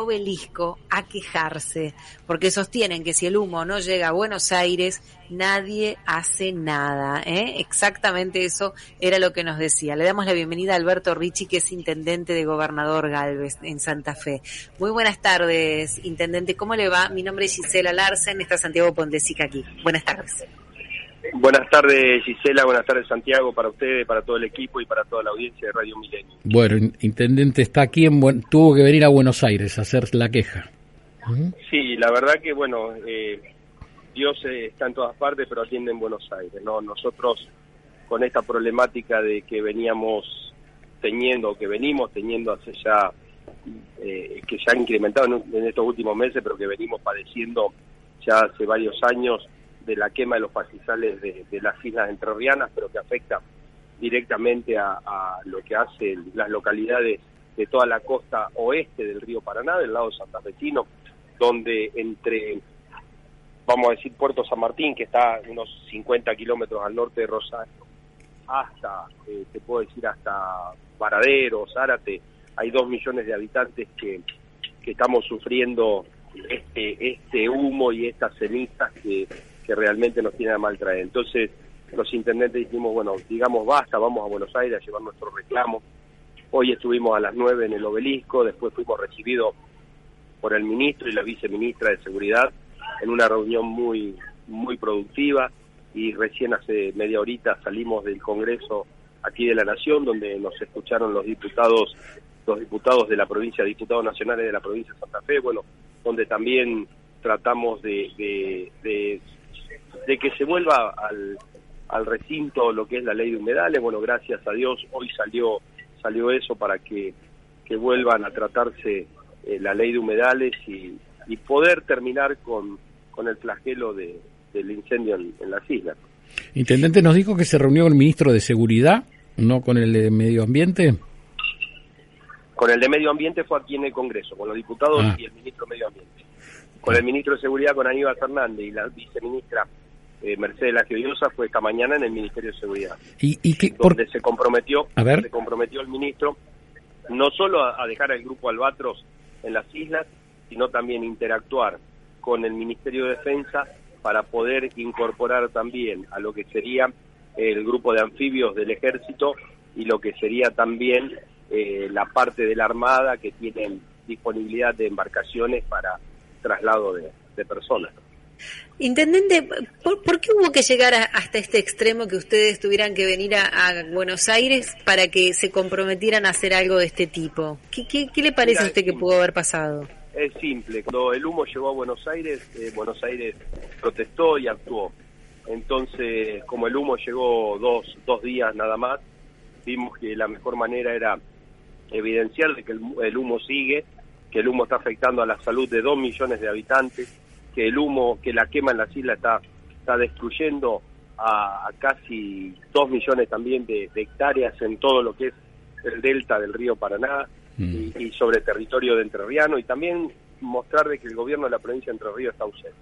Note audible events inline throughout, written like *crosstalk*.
obelisco a quejarse, porque sostienen que si el humo no llega a Buenos Aires, nadie hace nada. ¿eh? Exactamente eso era lo que nos decía. Le damos la bienvenida a Alberto Ricci, que es intendente de Gobernador Galvez en Santa Fe. Muy buenas tardes, intendente. ¿Cómo le va? Mi nombre es Gisela Larsen, está Santiago Pondesica aquí. Buenas tardes. Buenas tardes Gisela, buenas tardes Santiago, para ustedes, para todo el equipo y para toda la audiencia de Radio Milenio. Bueno, Intendente está aquí, en tuvo que venir a Buenos Aires a hacer la queja. Sí, la verdad que bueno, eh, Dios está en todas partes, pero atiende en Buenos Aires. no Nosotros con esta problemática de que veníamos teniendo, que venimos teniendo hace ya, eh, que se ha incrementado en estos últimos meses, pero que venimos padeciendo ya hace varios años, de la quema de los pastizales de, las islas entrerrianas, pero que afecta directamente a, lo que hacen las localidades de toda la costa oeste del río Paraná, del lado santafesino, donde entre, vamos a decir, Puerto San Martín, que está unos 50 kilómetros al norte de Rosario, hasta, eh, te puedo decir, hasta Varadero, Zárate, hay dos millones de habitantes que, que estamos sufriendo este, este humo y estas cenizas que que realmente nos tiene a mal. Entonces, los intendentes dijimos, bueno, digamos basta, vamos a Buenos Aires a llevar nuestro reclamo. Hoy estuvimos a las nueve en el obelisco, después fuimos recibidos por el ministro y la viceministra de Seguridad en una reunión muy, muy productiva y recién hace media horita salimos del Congreso aquí de la Nación, donde nos escucharon los diputados, los diputados de la provincia, diputados nacionales de la provincia de Santa Fe, bueno, donde también tratamos de que se vuelva al, al recinto lo que es la ley de humedales. Bueno, gracias a Dios hoy salió salió eso para que, que vuelvan a tratarse eh, la ley de humedales y, y poder terminar con, con el flagelo de, del incendio en, las islas. Intendente nos dijo que se reunió con el ministro de Seguridad, no con el de Medio Ambiente. Con el de Medio Ambiente fue aquí en el Congreso, con los diputados ah. y el ministro de Medio Ambiente. Con el ministro de Seguridad, con Aníbal Fernández y la viceministra eh, Mercedes La fue esta mañana en el Ministerio de Seguridad. ¿Y, y donde se comprometió, se comprometió el ministro no solo a, dejar al grupo Albatros en las islas, sino también interactuar con el Ministerio de Defensa para poder incorporar también a lo que sería el grupo de anfibios del ejército y lo que sería también eh, la parte de la Armada que tienen disponibilidad de embarcaciones para traslado de personas. Intendente, ¿por, qué hubo que llegar hasta este extremo que ustedes tuvieran que venir a, Buenos Aires para que se comprometieran a hacer algo de este tipo? ¿Qué, le parece a usted que pudo haber pasado? Es simple, cuando el humo llegó a Buenos Aires, eh, Buenos Aires protestó y actuó. Entonces, como el humo llegó dos, dos días nada más, vimos que la mejor manera era evidenciar que el, el humo sigue, que el humo está afectando a la salud de dos millones de habitantes, que el humo que la quema en las islas está, está destruyendo a, casi dos millones también de, hectáreas en todo lo que es el delta del río Paraná mm. y, sobre territorio de Entre Ríos y también mostrar de que el gobierno de la provincia de Entre Ríos está ausente.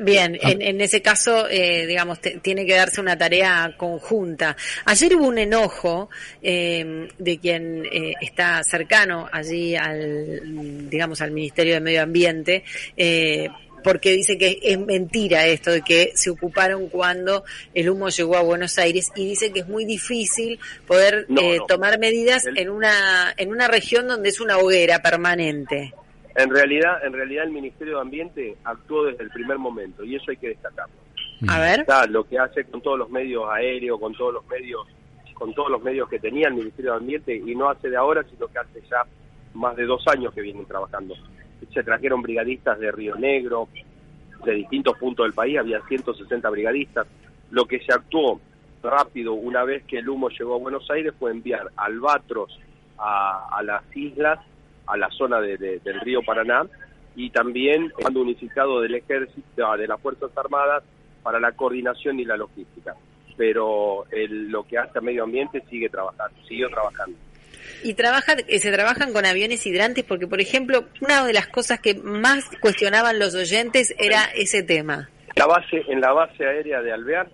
Bien, ah. en, ese caso, eh, digamos, tiene que darse una tarea conjunta. Ayer hubo un enojo eh, de quien eh, está cercano allí al, digamos, al Ministerio de Medio Ambiente, porque dice que es mentira esto de que se ocuparon cuando el humo llegó a Buenos Aires y dice que es muy difícil poder tomar medidas en una en una región donde es una hoguera permanente. En realidad, en realidad el Ministerio de Ambiente actuó desde el primer momento y eso hay que destacarlo. A ver. lo que hace con todos los medios aéreos, con todos los medios, con todos los medios que tenía el Ministerio de Ambiente y no hace de ahora, sino que hace ya más de dos años que vienen trabajando. Se trajeron brigadistas de Río Negro, de distintos puntos del país, había 160 brigadistas. Lo que se actuó rápido una vez que el humo llegó a Buenos Aires fue enviar albatros a, a las islas a la zona de, del río Paraná y también el Comando Unificado del Ejército, de las Fuerzas Armadas para la coordinación y la logística. Pero el, lo que hace a medio ambiente sigue trabajando, siguió trabajando. Y trabaja, eh, se trabajan con aviones hidrantes porque, por ejemplo, una de las cosas que más cuestionaban los oyentes era ese tema. La base, en la base aérea de Alvear,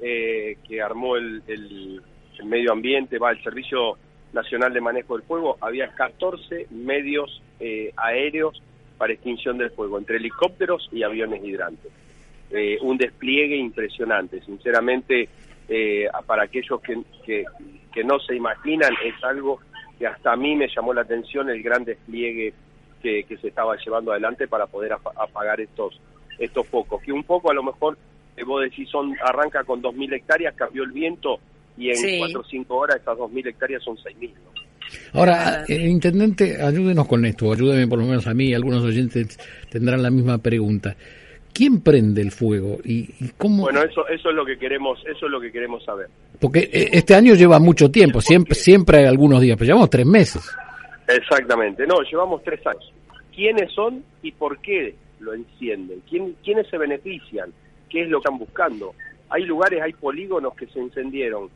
eh, que armó el, el, medio ambiente, va el Servicio Nacional de Manejo del Fuego, había 14 medios eh, aéreos para extinción del fuego, entre helicópteros y aviones hidrantes. Eh, un despliegue impresionante, sinceramente, eh, para aquellos que, que, no se imaginan, es algo que hasta a mí me llamó la atención el gran despliegue que, que se estaba llevando adelante para poder apagar estos, estos focos, que un poco a lo mejor, vos decís, son, arranca con 2.000 hectáreas, cambió el viento y en 4 o 5 horas esas 2.000 hectáreas son 6.000. Ahora, eh, intendente, ayúdenos con esto, ayúdeme por lo menos a mí, algunos oyentes tendrán la misma pregunta. ¿Quién prende el fuego y, cómo? Bueno, eso eso es lo que queremos, eso es lo que queremos saber. Porque eh, este año lleva mucho tiempo, siempre siempre hay algunos días, pero llevamos tres meses. Exactamente, no, llevamos tres años. ¿Quiénes son y por qué lo encienden? ¿Quién, ¿Quiénes se benefician? ¿Qué es lo que están buscando? Hay lugares, hay polígonos que se encendieron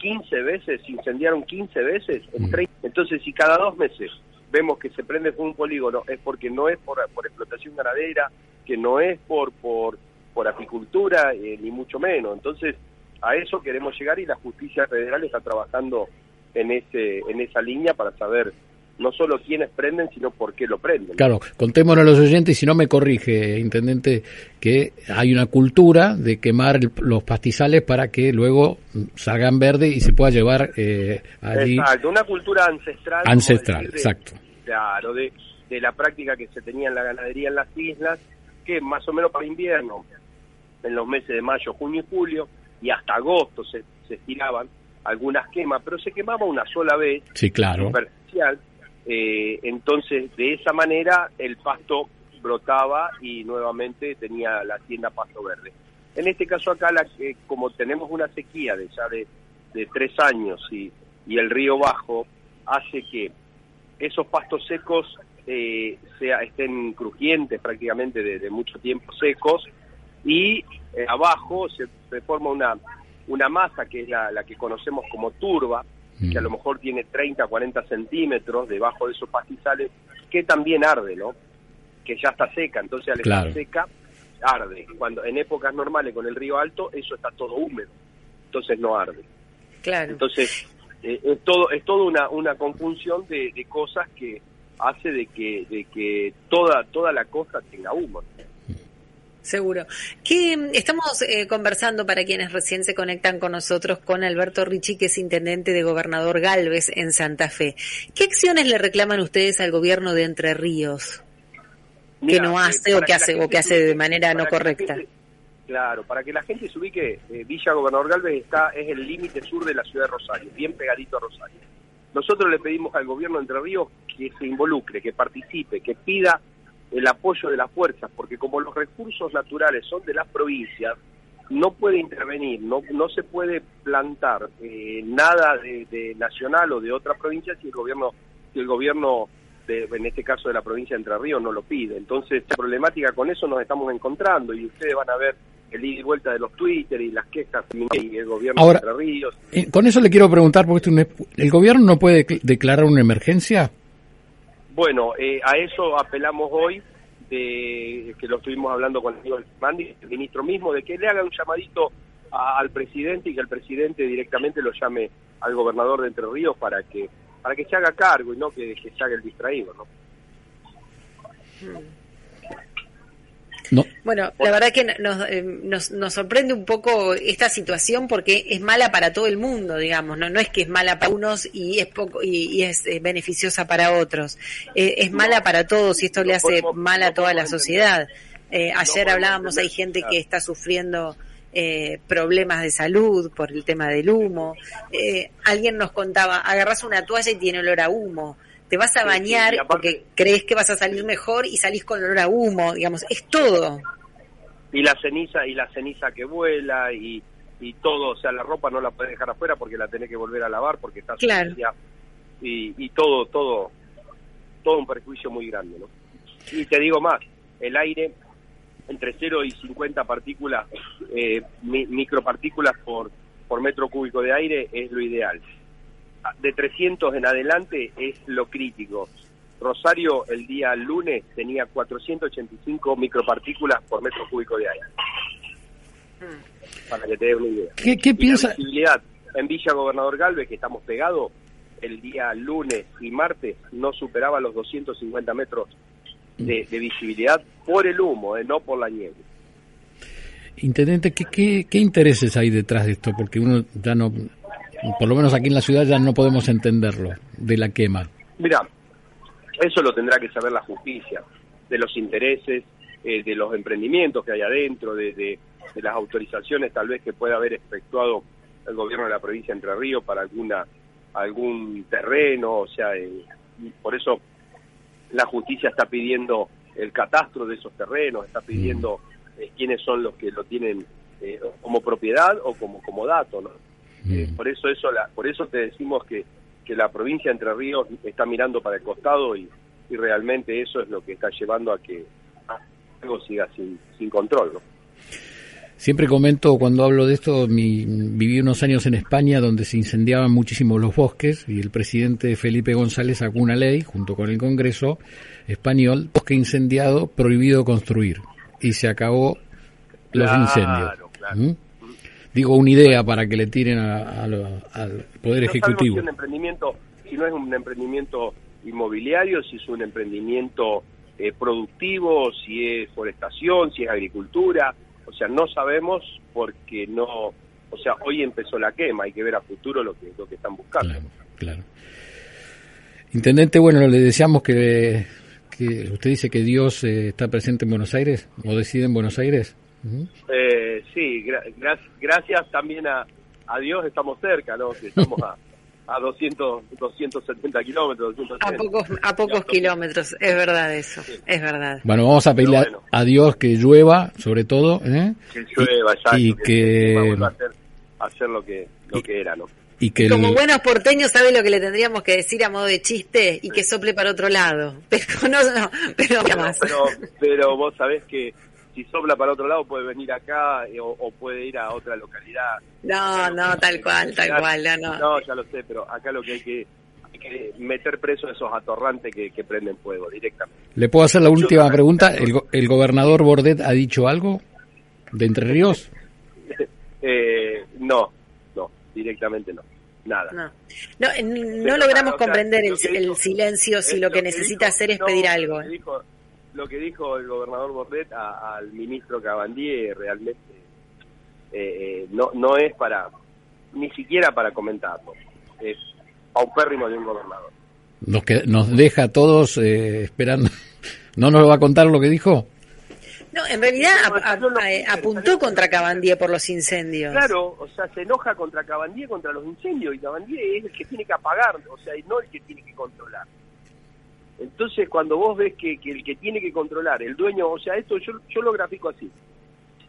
15 veces, se incendiaron 15 veces, en 30. Mm. entonces si cada dos meses vemos que se prende un polígono es porque no es por, por explotación ganadera, que no es por, por, por apicultura, eh, ni mucho menos. Entonces a eso queremos llegar y la justicia federal está trabajando en, ese, en esa línea para saber no solo quiénes prenden, sino por qué lo prenden. Claro, contémonos a los oyentes, si no me corrige, intendente, que hay una cultura de quemar los pastizales para que luego salgan verde y se pueda llevar eh, allí. Exacto, una cultura ancestral. Ancestral, exacto. Claro, de, de la práctica que se tenía en la ganadería en las islas, que más o menos para invierno, en los meses de mayo, junio y julio, y hasta agosto se, se estiraban algunas quemas, pero se quemaba una sola vez. Sí, claro. Superficial, eh, entonces, de esa manera, el pasto brotaba y nuevamente tenía la tienda pasto verde. En este caso acá, la, eh, como tenemos una sequía de ya de, tres años y, el río bajo, hace que esos pastos secos eh, sea, estén crujientes prácticamente de, mucho tiempo secos y eh, abajo se, forma una, una masa que es la que conocemos como turba, que a lo mejor tiene 30, 40 centímetros debajo de esos pastizales, que también arde, ¿no? Que ya está seca, entonces al estar seca, arde. Cuando en épocas normales con el río alto, eso está todo húmedo, entonces no arde. Claro. Entonces, eh, es todo es todo una, una conjunción de, de, cosas que hace de que de que toda toda la costa tenga humo. Seguro. Que estamos eh, conversando para quienes recién se conectan con nosotros con Alberto Ricci, que es intendente de Gobernador Galvez en Santa Fe. ¿Qué acciones le reclaman ustedes al gobierno de Entre Ríos que no eh, hace o que hace o que hace de manera no correcta? claro, para que la gente se ubique, eh, Villa Gobernador Galvez está es el límite sur de la ciudad de Rosario, bien pegadito a Rosario. Nosotros le pedimos al gobierno de Entre Ríos que se involucre, que participe, que pida el apoyo de las fuerzas, porque como los recursos naturales son de las provincias, no puede intervenir, no, no se puede plantar eh, nada de, nacional o de otra provincia si el gobierno, si el gobierno de, en este caso de la provincia de Entre Ríos no lo pide. Entonces, la problemática con eso nos estamos encontrando y ustedes van a ver el ida y vuelta de los Twitter y las quejas y el gobierno de Entre Ríos. Eh, con eso le quiero preguntar, porque ¿el gobierno no puede declarar una emergencia? Bueno, eh, a eso apelamos hoy, de, que lo estuvimos hablando con el señor Mandi, el ministro mismo, de que le haga un llamadito al presidente y que el presidente directamente lo llame al gobernador de Entre Ríos para que para que se haga cargo y no que, se haga el distraído, ¿no? Bueno, la verdad que eh, nos, nos, sorprende un poco esta situación porque es mala para todo el mundo, digamos, no, no es que es mala para unos y es poco y, es eh, beneficiosa para otros, eh, es mala para todos y esto le hace mal a toda la sociedad. ayer hablábamos, hay gente que está sufriendo problemas de salud por el tema del humo. alguien nos contaba, agarras una toalla y tiene olor a humo te vas a bañar porque crees que vas a salir mejor y salís con olor a humo, digamos, es todo. Y la ceniza y la ceniza que vuela y, y todo, o sea, la ropa no la puedes dejar afuera porque la tenés que volver a lavar porque está claro. y, y todo, todo, todo un perjuicio muy grande, ¿no? Y te digo más, el aire entre 0 y 50 partículas, eh, micropartículas por, por metro cúbico de aire es lo ideal. De 300 en adelante es lo crítico. Rosario el día lunes tenía 485 micropartículas por metro cúbico de aire. Para que te dé una idea. ¿Qué, piensa? La visibilidad en Villa Gobernador Galvez, que estamos pegados, el día lunes y martes no superaba los 250 metros de, visibilidad por el humo, eh, no por la nieve. Intendente, ¿qué, ¿qué, intereses hay detrás de esto? Porque uno ya no, por lo menos aquí en la ciudad ya no podemos entenderlo, de la quema. Mira, eso lo tendrá que saber la justicia, de los intereses, eh, de los emprendimientos que hay adentro, de, de, las autorizaciones tal vez que pueda haber efectuado el gobierno de la provincia de Entre Ríos para alguna algún terreno, o sea, eh, por eso la justicia está pidiendo el catastro de esos terrenos, está pidiendo eh, quiénes son los que lo tienen eh, como propiedad o como como dato, ¿no? Eh, por eso eso la, por eso te decimos que, que la provincia de Entre Ríos está mirando para el costado y, y realmente eso es lo que está llevando a que algo siga sin, sin control, ¿no? Siempre comento cuando hablo de esto, mi, viví unos años en España donde se incendiaban muchísimo los bosques y el presidente Felipe González sacó una ley junto con el Congreso español, bosque incendiado, prohibido construir y se acabó los incendios. ¿Mm? Digo una idea para que le tiren al Poder Ejecutivo. Si, un emprendimiento, si no es un emprendimiento inmobiliario, si es un emprendimiento eh, productivo, si es forestación, si es agricultura, o sea, no sabemos porque no, o sea, hoy empezó la quema, hay que ver a futuro lo que, lo que están buscando. Claro, Intendente, bueno, le deseamos que, que usted dice que Dios eh, está presente en Buenos Aires o decide en Buenos Aires. Eh, sí, gracias también a, a Dios estamos cerca, ¿no? Que estamos a a 200, 270 kilómetros. A pocos, a pocos kilómetros, es verdad eso, es verdad. Bueno, vamos a pedirle a Dios que llueva, sobre todo. ¿eh? Que llueva, y, que, hacer, lo que, lo que era, ¿no? Y que como buenos porteños sabe lo que le tendríamos que decir a modo de chiste y que sople para otro lado. *laughs* Pero no, no pero, pero, pero vos sabés que si sopla para otro lado puede venir acá eh, o, puede ir a otra localidad. No, no, tal cual, tal cual, no, no. ya lo sé, pero acá lo que hay que, meter preso a esos atorrantes que, prenden fuego directamente. ¿Le puedo hacer la última pregunta? ¿El, ¿El, gobernador Bordet ha dicho algo de Entre Ríos? *laughs* eh, no, no, directamente no. Nada. No, no, logramos comprender el, silencio si lo que, necesita hacer es pedir algo. ¿eh? Lo que dijo el gobernador Bordet al ministro Cabandier realmente eh, eh, no, no es para, ni siquiera para comentarlo, es paupérrimo de un gobernador. Nos, que, nos deja a todos eh, esperando. *laughs* ¿No nos va a contar lo que dijo? No, en realidad apuntó contra Cabandier por los incendios. Claro, o sea, se enoja contra Cabandier contra los incendios y Cabandier es el que tiene que apagar, o sea, y no el que tiene que controlar. Entonces, cuando vos ves que, el que tiene que controlar, el dueño, o sea, esto yo, yo lo grafico así.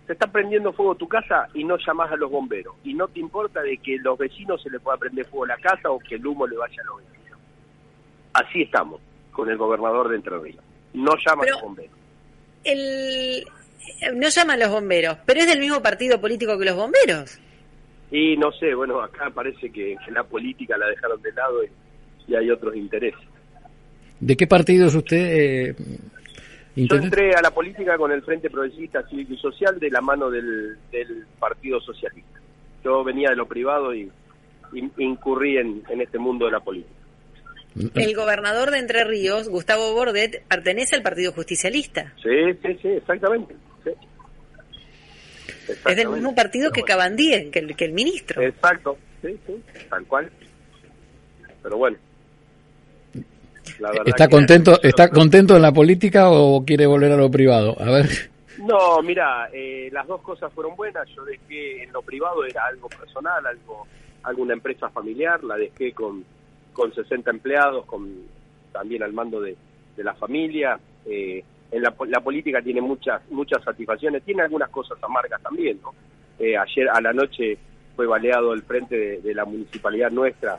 Se está prendiendo fuego tu casa y no llamás a los bomberos. Y no te importa de que los vecinos se le pueda prender fuego a la casa o que el humo le vaya a los vecinos. Así estamos con el gobernador de Entre Ríos. No llama a los bomberos. El, no llama a los bomberos, pero es del mismo partido político que los bomberos. Y no sé, bueno, acá parece que, la política la dejaron de lado y hay otros intereses. ¿De qué partido es usted? Eh, Yo entré a la política con el Frente Progresista Cívico y Social de la mano del, Partido Socialista. Yo venía de lo privado y, incurrí en, este mundo de la política. El gobernador de Entre Ríos, Gustavo Bordet, pertenece al Partido Justicialista. Sí, sí, sí, exactamente. Es del mismo partido que Cabandí, que el, que el ministro. Exacto, sí, sí, tal cual. Pero bueno, ¿Está contento, está contento en la política o quiere volver a lo privado? A ver. No, mira, eh, las dos cosas fueron buenas. Yo dejé en lo privado era algo personal, algo, alguna empresa familiar. La dejé con con 60 empleados, con también al mando de, la familia. Eh, en la, política tiene muchas muchas satisfacciones, tiene algunas cosas amargas también. ¿no? Eh, ayer a la noche fue baleado el frente de, la municipalidad nuestra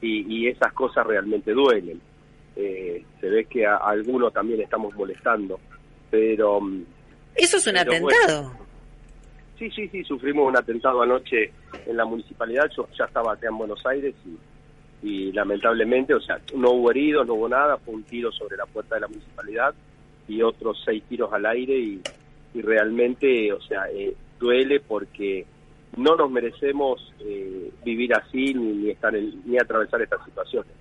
y, y esas cosas realmente duelen eh, se ve que a, algunos también estamos molestando, pero... Mm, Eso es un atentado. sí, sí, sí, sufrimos un atentado anoche en la municipalidad, yo ya estaba acá en Buenos Aires y, y lamentablemente, o sea, no hubo heridos, no hubo nada, fue un tiro sobre la puerta de la municipalidad y otros seis tiros al aire y, y realmente, o sea, eh, duele porque no nos merecemos eh, vivir así ni, ni estar ni atravesar estas situaciones.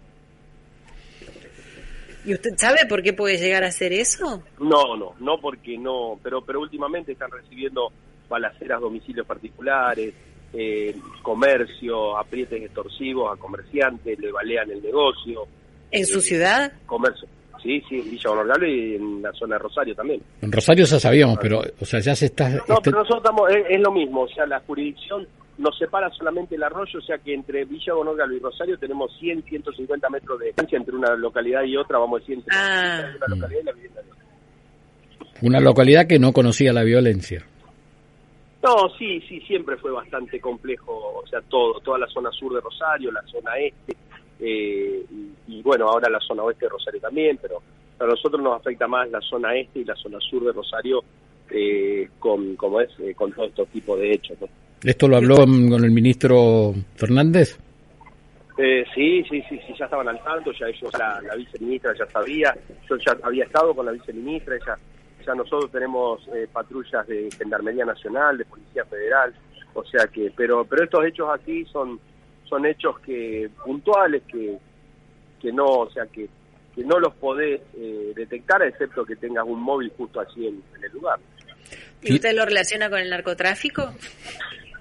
¿Y usted sabe por qué puede llegar a hacer eso? No, no, no porque no, pero pero últimamente están recibiendo balaceras domicilios particulares, eh, comercio, aprietes extorsivos a comerciantes, le balean el negocio. ¿En su ciudad? Comercio. Sí, sí, en Villa Honorable y en la zona de Rosario también. En Rosario ya sabíamos, pero, o sea, ya se está... No, este pero nosotros estamos, es, lo mismo, o sea, la jurisdicción nos separa solamente el arroyo, o sea que entre Villa Honorable y Rosario tenemos 100, 150 metros de distancia entre una localidad y otra, vamos a decir, entre ah. una localidad y la vivienda de otra. Una localidad que no conocía la violencia. No, sí, sí, siempre fue bastante complejo, o sea, todo, toda la zona sur de Rosario, la zona este, eh, y, bueno, ahora la zona oeste de Rosario también, pero a nosotros nos afecta más la zona este y la zona sur de Rosario eh, con, como es, eh, con todo estos tipos de hechos. ¿Esto lo habló con el ministro Fernández? Eh, sí, sí, sí, sí, ya estaban al tanto, ya ellos, la, la viceministra ya sabía, yo ya había estado con la viceministra, ella, ya nosotros tenemos patrullas de Gendarmería Nacional, de Policía Federal, o sea que, pero, pero estos hechos así son son hechos que puntuales que, que no, o sea, que, que no los podés eh, detectar excepto que tengas un móvil justo así en, el lugar. ¿Y usted lo relaciona con el narcotráfico?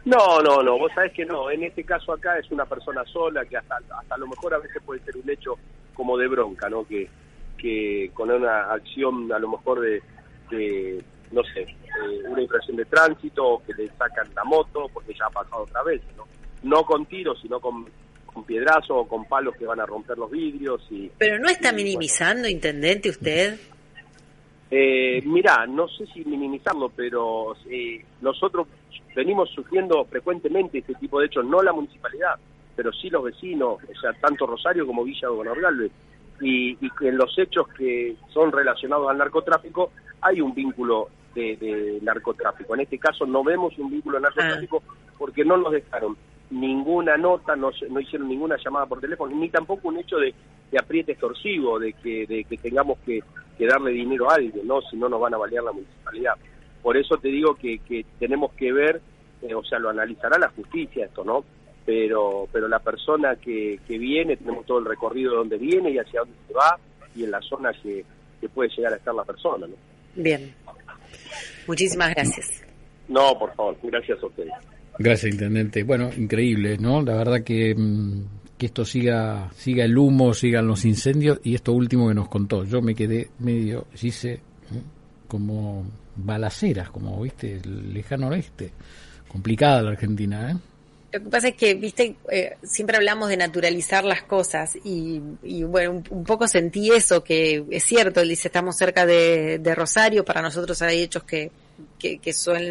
No, no, no, vos sabés que no. En este caso acá es una persona sola que hasta, hasta a lo mejor a veces puede ser un hecho como de bronca, ¿no? Que, que con una acción a lo mejor de, de no sé, eh, una infracción de tránsito o que le sacan la moto porque ya ha pasado otra vez, ¿no? no con tiros, sino con, con piedrazos o con palos que van a romper los vidrios. y Pero no está minimizando, intendente, usted. Eh, mirá, no sé si minimizarlo, pero eh, nosotros venimos sufriendo frecuentemente este tipo de hechos, no la municipalidad, pero sí los vecinos, o sea, tanto Rosario como Villa de Y, y en los hechos que son relacionados al narcotráfico hay un vínculo de, narcotráfico. En este caso no vemos un vínculo de narcotráfico ah. porque no nos dejaron ninguna nota, no, no hicieron ninguna llamada por teléfono, ni tampoco un hecho de, apriete extorsivo, de que, de que tengamos que, darle dinero a alguien, ¿no? Si no nos van a balear la municipalidad. Por eso te digo que, que tenemos que ver, eh, o sea, lo analizará la justicia esto, ¿no? Pero, pero la persona que, que viene, tenemos todo el recorrido de dónde viene y hacia dónde se va y en la zona que, que puede llegar a estar la persona, ¿no? Bien. Muchísimas gracias. No, por favor, gracias a ustedes. Gracias, intendente. Bueno, increíble, ¿no? La verdad que, mm, que esto siga, siga el humo, sigan los incendios y esto último que nos contó. Yo me quedé medio, hice como balaceras, como viste, el lejano oeste. Complicada la Argentina, ¿eh? Lo que pasa es que, viste, eh, siempre hablamos de naturalizar las cosas y, bueno, un, poco sentí eso, que es cierto, dice, estamos cerca de, Rosario, para nosotros hay hechos que, que, que suelen